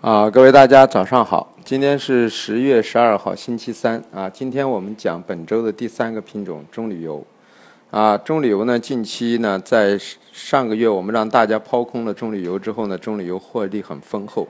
啊，各位大家早上好，今天是十月十二号，星期三啊。今天我们讲本周的第三个品种中旅游。啊，中旅游呢，近期呢，在上个月我们让大家抛空了中旅游之后呢，中旅游获利很丰厚。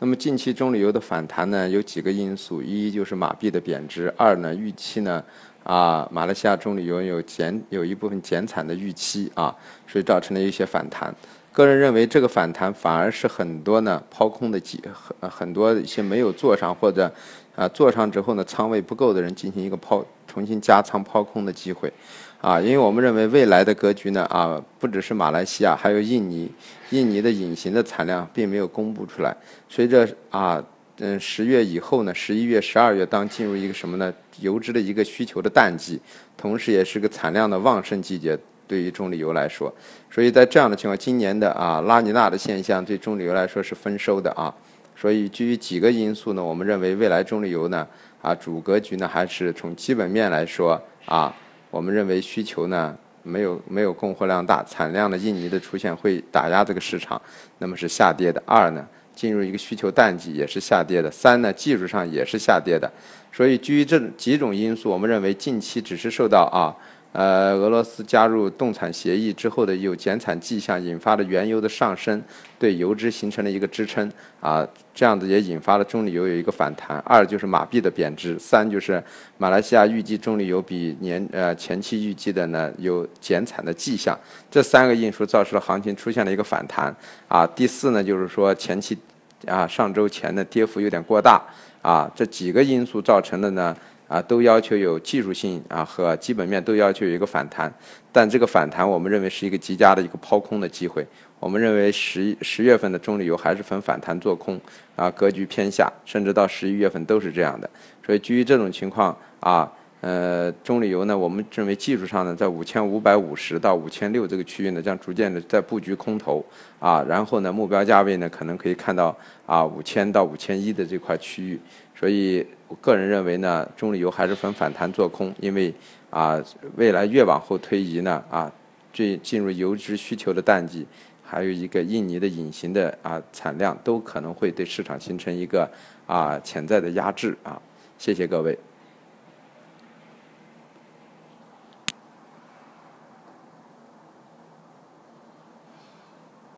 那么近期中旅游的反弹呢，有几个因素：一就是马币的贬值；二呢，预期呢，啊，马来西亚中旅游有减有一部分减产的预期啊，所以造成了一些反弹。个人认为，这个反弹反而是很多呢抛空的机很很多一些没有做上或者啊做上之后呢仓位不够的人进行一个抛重新加仓抛空的机会啊，因为我们认为未来的格局呢啊不只是马来西亚，还有印尼，印尼的隐形的产量并没有公布出来。随着啊嗯十月以后呢，十一月、十二月当进入一个什么呢？油脂的一个需求的淡季，同时也是个产量的旺盛季节。对于棕榈油来说，所以在这样的情况，今年的啊拉尼娜的现象对棕榈油来说是丰收的啊。所以基于几个因素呢，我们认为未来棕榈油呢啊主格局呢还是从基本面来说啊，我们认为需求呢没有没有供货量大，产量的印尼的出现会打压这个市场，那么是下跌的。二呢，进入一个需求淡季也是下跌的。三呢，技术上也是下跌的。所以基于这几种因素，我们认为近期只是受到啊。呃，俄罗斯加入冻产协议之后的有减产迹象，引发了原油的上升，对油脂形成了一个支撑啊，这样子也引发了中旅游有一个反弹。二就是马币的贬值，三就是马来西亚预计中旅游比年呃前期预计的呢有减产的迹象，这三个因素造成了行情出现了一个反弹啊。第四呢，就是说前期啊上周前的跌幅有点过大啊，这几个因素造成的呢。啊，都要求有技术性啊和基本面都要求有一个反弹，但这个反弹我们认为是一个极佳的一个抛空的机会。我们认为十十月份的中旅游还是分反弹做空啊，格局偏下，甚至到十一月份都是这样的。所以基于这种情况啊，呃，中旅游呢，我们认为技术上呢，在五千五百五十到五千六这个区域呢，将逐渐的在布局空头啊，然后呢，目标价位呢，可能可以看到啊五千到五千一的这块区域。所以，我个人认为呢，中旅游还是分反弹做空，因为啊，未来越往后推移呢，啊，最进入油脂需求的淡季，还有一个印尼的隐形的啊产量，都可能会对市场形成一个啊潜在的压制啊。谢谢各位。